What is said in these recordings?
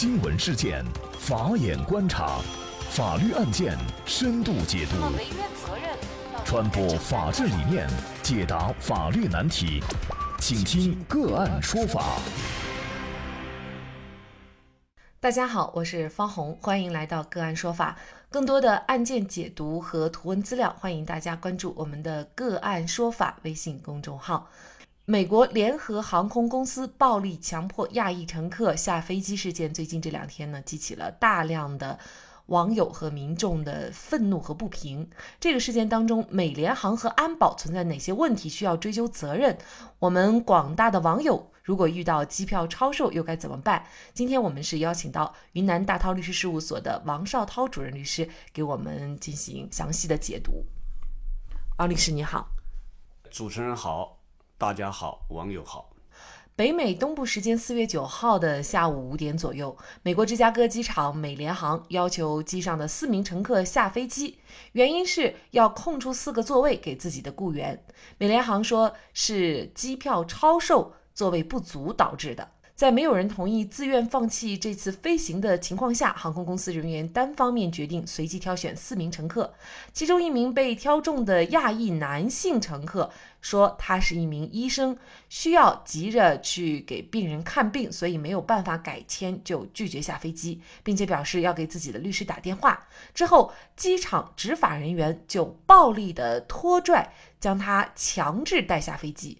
新闻事件，法眼观察，法律案件深度解读，传播法治理念，解答法律难题，请听个案说法。大家好，我是方红，欢迎来到个案说法。更多的案件解读和图文资料，欢迎大家关注我们的个案说法微信公众号。美国联合航空公司暴力强迫亚裔乘客下飞机事件，最近这两天呢，激起了大量的网友和民众的愤怒和不平。这个事件当中，美联航和安保存在哪些问题需要追究责任？我们广大的网友如果遇到机票超售，又该怎么办？今天我们是邀请到云南大韬律师事务所的王绍涛主任律师，给我们进行详细的解读。王律师你好，主持人好。大家好，网友好。北美东部时间四月九号的下午五点左右，美国芝加哥机场美联航要求机上的四名乘客下飞机，原因是要空出四个座位给自己的雇员。美联航说是机票超售，座位不足导致的。在没有人同意、自愿放弃这次飞行的情况下，航空公司人员单方面决定随机挑选四名乘客。其中一名被挑中的亚裔男性乘客说，他是一名医生，需要急着去给病人看病，所以没有办法改签，就拒绝下飞机，并且表示要给自己的律师打电话。之后，机场执法人员就暴力的拖拽，将他强制带下飞机。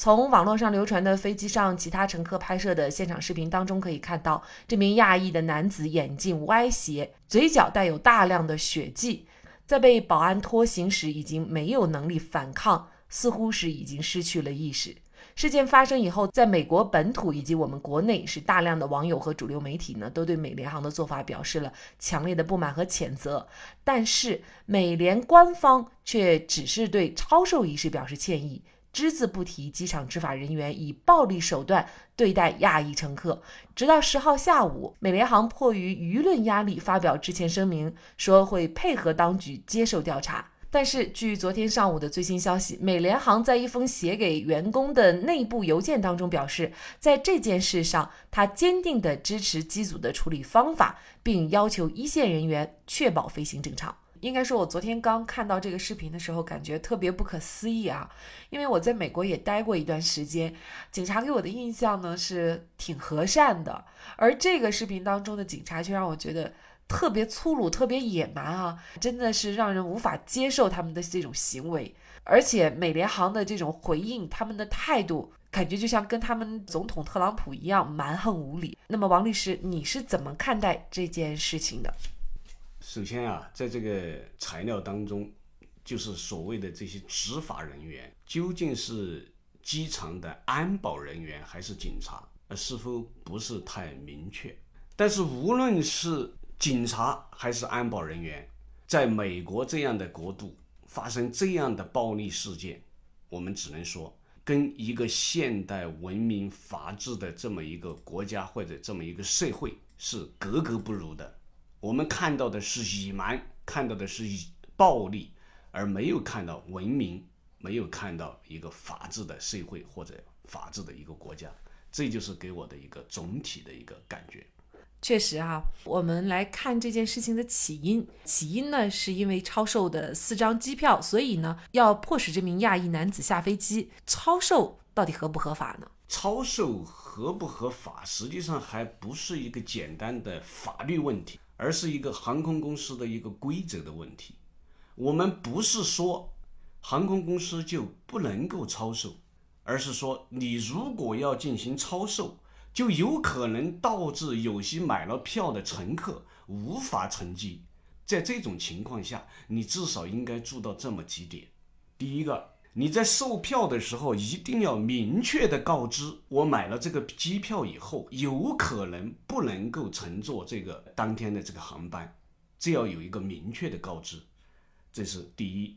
从网络上流传的飞机上其他乘客拍摄的现场视频当中可以看到，这名亚裔的男子眼镜歪斜，嘴角带有大量的血迹，在被保安拖行时已经没有能力反抗，似乎是已经失去了意识。事件发生以后，在美国本土以及我们国内，是大量的网友和主流媒体呢，都对美联航的做法表示了强烈的不满和谴责。但是美联官方却只是对超售一事表示歉意。只字不提机场执法人员以暴力手段对待亚裔乘客，直到十号下午，美联航迫于舆论压力发表致歉声明，说会配合当局接受调查。但是，据昨天上午的最新消息，美联航在一封写给员工的内部邮件当中表示，在这件事上，他坚定地支持机组的处理方法，并要求一线人员确保飞行正常。应该说，我昨天刚看到这个视频的时候，感觉特别不可思议啊！因为我在美国也待过一段时间，警察给我的印象呢是挺和善的，而这个视频当中的警察却让我觉得特别粗鲁、特别野蛮啊！真的是让人无法接受他们的这种行为，而且美联航的这种回应，他们的态度感觉就像跟他们总统特朗普一样蛮横无理。那么，王律师，你是怎么看待这件事情的？首先啊，在这个材料当中，就是所谓的这些执法人员究竟是机场的安保人员还是警察，呃，似乎不是太明确。但是无论是警察还是安保人员，在美国这样的国度发生这样的暴力事件，我们只能说跟一个现代文明法治的这么一个国家或者这么一个社会是格格不入的。我们看到的是野蛮，看到的是暴力，而没有看到文明，没有看到一个法治的社会或者法治的一个国家，这就是给我的一个总体的一个感觉。确实啊，我们来看这件事情的起因，起因呢是因为超售的四张机票，所以呢要迫使这名亚裔男子下飞机。超售到底合不合法呢？超售合不合法，实际上还不是一个简单的法律问题。而是一个航空公司的一个规则的问题。我们不是说航空公司就不能够超售，而是说你如果要进行超售，就有可能导致有些买了票的乘客无法乘机。在这种情况下，你至少应该做到这么几点：第一个。你在售票的时候一定要明确的告知，我买了这个机票以后，有可能不能够乘坐这个当天的这个航班，这要有一个明确的告知，这是第一。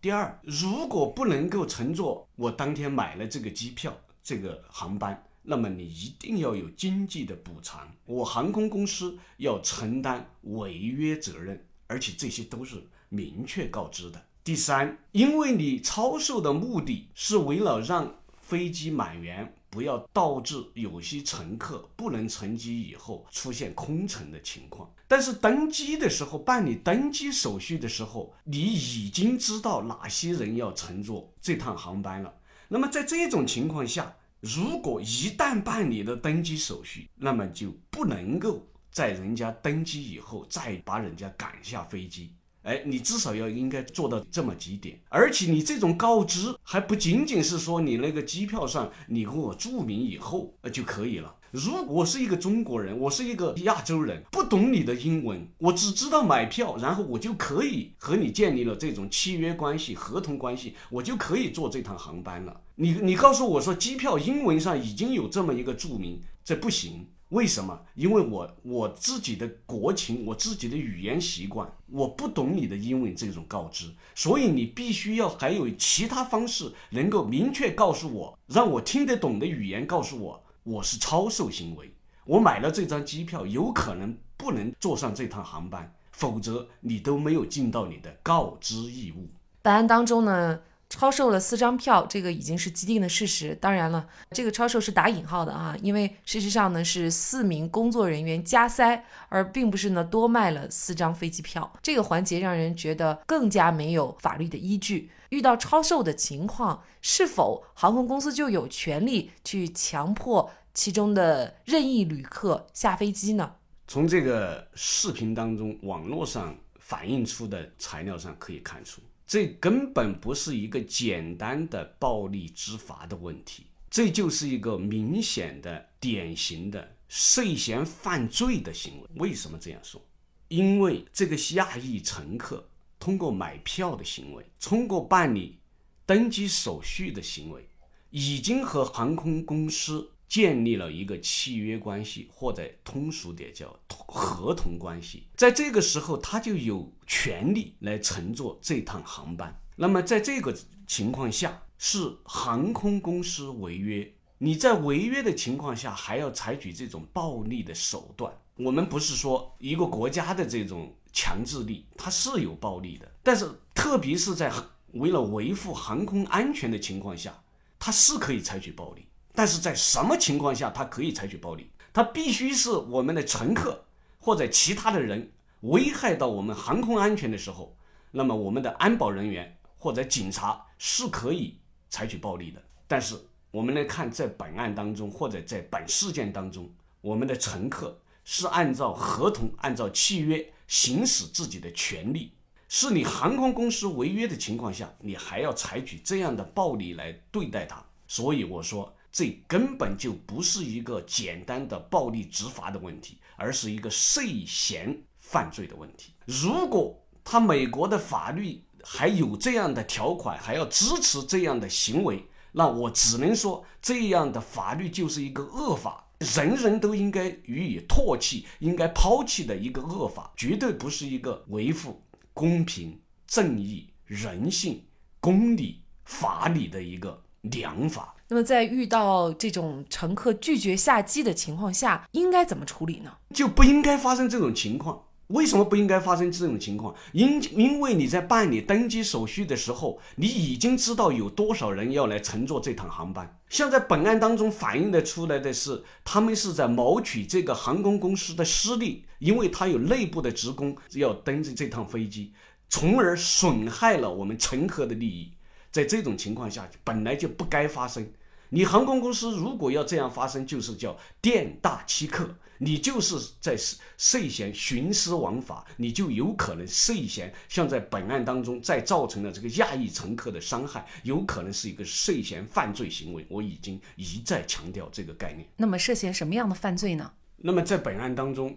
第二，如果不能够乘坐我当天买了这个机票这个航班，那么你一定要有经济的补偿，我航空公司要承担违约责任，而且这些都是明确告知的。第三，因为你超售的目的是为了让飞机满员不要导致有些乘客不能乘机以后出现空乘的情况。但是登机的时候，办理登机手续的时候，你已经知道哪些人要乘坐这趟航班了。那么在这种情况下，如果一旦办理了登机手续，那么就不能够在人家登机以后再把人家赶下飞机。哎，你至少要应该做到这么几点，而且你这种告知还不仅仅是说你那个机票上你给我注明以后呃就可以了。如果是一个中国人，我是一个亚洲人，不懂你的英文，我只知道买票，然后我就可以和你建立了这种契约关系、合同关系，我就可以坐这趟航班了。你你告诉我说机票英文上已经有这么一个注明，这不行。为什么？因为我我自己的国情，我自己的语言习惯，我不懂你的英文这种告知，所以你必须要还有其他方式能够明确告诉我，让我听得懂的语言告诉我，我是超售行为，我买了这张机票，有可能不能坐上这趟航班，否则你都没有尽到你的告知义务。本案当中呢？超售了四张票，这个已经是既定的事实。当然了，这个超售是打引号的啊，因为事实上呢是四名工作人员加塞，而并不是呢多卖了四张飞机票。这个环节让人觉得更加没有法律的依据。遇到超售的情况，是否航空公司就有权利去强迫其中的任意旅客下飞机呢？从这个视频当中，网络上反映出的材料上可以看出。这根本不是一个简单的暴力执法的问题，这就是一个明显的、典型的涉嫌犯罪的行为。为什么这样说？因为这个亚裔乘客通过买票的行为，通过办理登机手续的行为，已经和航空公司。建立了一个契约关系，或者通俗点叫合同关系。在这个时候，他就有权利来乘坐这趟航班。那么，在这个情况下，是航空公司违约。你在违约的情况下，还要采取这种暴力的手段。我们不是说一个国家的这种强制力，它是有暴力的，但是特别是在为了维护航空安全的情况下，它是可以采取暴力。但是在什么情况下他可以采取暴力？他必须是我们的乘客或者其他的人危害到我们航空安全的时候，那么我们的安保人员或者警察是可以采取暴力的。但是我们来看，在本案当中或者在本事件当中，我们的乘客是按照合同、按照契约行使自己的权利，是你航空公司违约的情况下，你还要采取这样的暴力来对待他。所以我说。这根本就不是一个简单的暴力执法的问题，而是一个涉嫌犯罪的问题。如果他美国的法律还有这样的条款，还要支持这样的行为，那我只能说，这样的法律就是一个恶法，人人都应该予以唾弃、应该抛弃的一个恶法，绝对不是一个维护公平、正义、人性、公理、法理的一个良法。那么，在遇到这种乘客拒绝下机的情况下，应该怎么处理呢？就不应该发生这种情况。为什么不应该发生这种情况？因因为你在办理登机手续的时候，你已经知道有多少人要来乘坐这趟航班。像在本案当中反映的出来的是，他们是在谋取这个航空公司的私利，因为他有内部的职工要登这这趟飞机，从而损害了我们乘客的利益。在这种情况下，本来就不该发生。你航空公司如果要这样发生，就是叫店大欺客，你就是在涉嫌徇私枉法，你就有可能涉嫌像在本案当中再造成了这个亚裔乘客的伤害，有可能是一个涉嫌犯罪行为。我已经一再强调这个概念。那么涉嫌什么样的犯罪呢？那么在本案当中，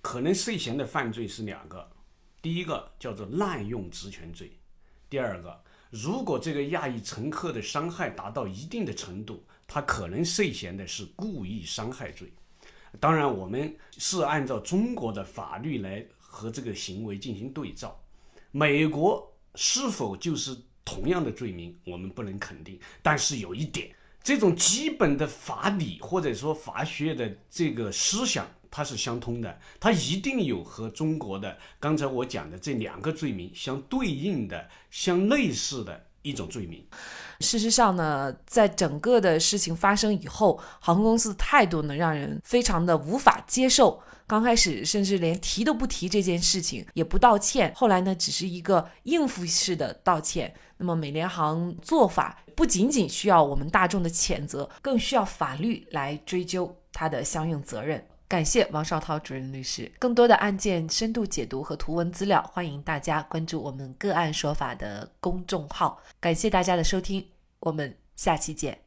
可能涉嫌的犯罪是两个，第一个叫做滥用职权罪，第二个。如果这个亚裔乘客的伤害达到一定的程度，他可能涉嫌的是故意伤害罪。当然，我们是按照中国的法律来和这个行为进行对照。美国是否就是同样的罪名，我们不能肯定。但是有一点，这种基本的法理或者说法学的这个思想。它是相通的，它一定有和中国的刚才我讲的这两个罪名相对应的、相类似的一种罪名。事实上呢，在整个的事情发生以后，航空公司的态度呢，让人非常的无法接受。刚开始甚至连提都不提这件事情，也不道歉。后来呢，只是一个应付式的道歉。那么美联航做法不仅仅需要我们大众的谴责，更需要法律来追究它的相应责任。感谢王绍涛主任律师。更多的案件深度解读和图文资料，欢迎大家关注我们个案说法的公众号。感谢大家的收听，我们下期见。